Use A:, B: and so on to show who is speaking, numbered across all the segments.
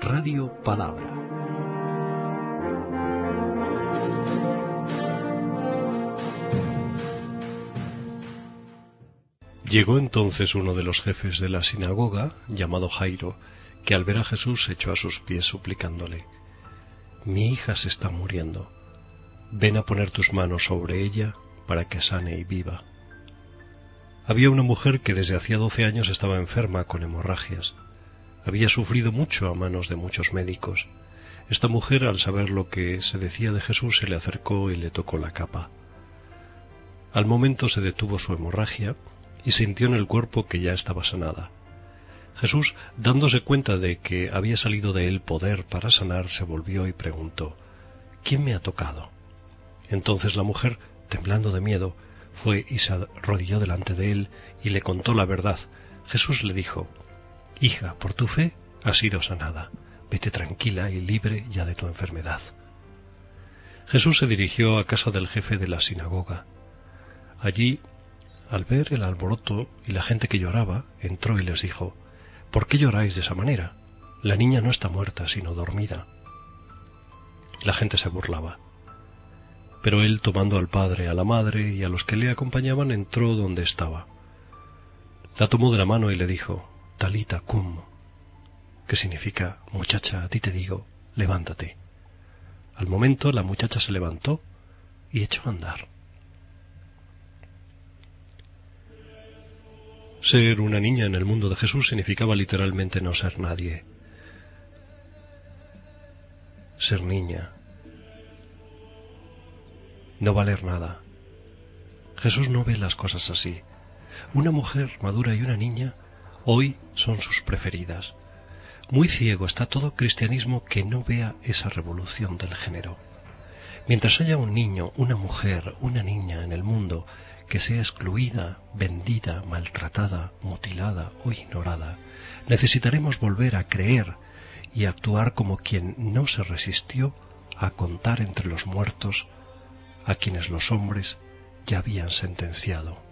A: Radio Palabra. Llegó entonces uno de los jefes de la sinagoga, llamado Jairo, que al ver a Jesús se echó a sus pies suplicándole, Mi hija se está muriendo, ven a poner tus manos sobre ella para que sane y viva. Había una mujer que desde hacía doce años estaba enferma con hemorragias. Había sufrido mucho a manos de muchos médicos. Esta mujer, al saber lo que se decía de Jesús, se le acercó y le tocó la capa. Al momento se detuvo su hemorragia y sintió en el cuerpo que ya estaba sanada. Jesús, dándose cuenta de que había salido de él poder para sanar, se volvió y preguntó, ¿quién me ha tocado? Entonces la mujer, temblando de miedo, fue y se arrodilló delante de él y le contó la verdad. Jesús le dijo, Hija, por tu fe has sido sanada. Vete tranquila y libre ya de tu enfermedad. Jesús se dirigió a casa del jefe de la sinagoga. Allí, al ver el alboroto y la gente que lloraba, entró y les dijo, ¿Por qué lloráis de esa manera? La niña no está muerta, sino dormida. La gente se burlaba. Pero él, tomando al padre, a la madre y a los que le acompañaban, entró donde estaba. La tomó de la mano y le dijo, Talita cum, que significa, muchacha, a ti te digo, levántate. Al momento la muchacha se levantó y echó a andar. Ser una niña en el mundo de Jesús significaba literalmente no ser nadie. Ser niña. No valer nada. Jesús no ve las cosas así. Una mujer madura y una niña hoy son sus preferidas. Muy ciego está todo cristianismo que no vea esa revolución del género. Mientras haya un niño, una mujer, una niña en el mundo que sea excluida, vendida, maltratada, mutilada o ignorada, necesitaremos volver a creer y actuar como quien no se resistió a contar entre los muertos a quienes los hombres ya habían sentenciado.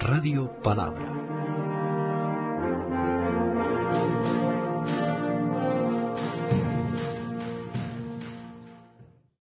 A: Radio Palabra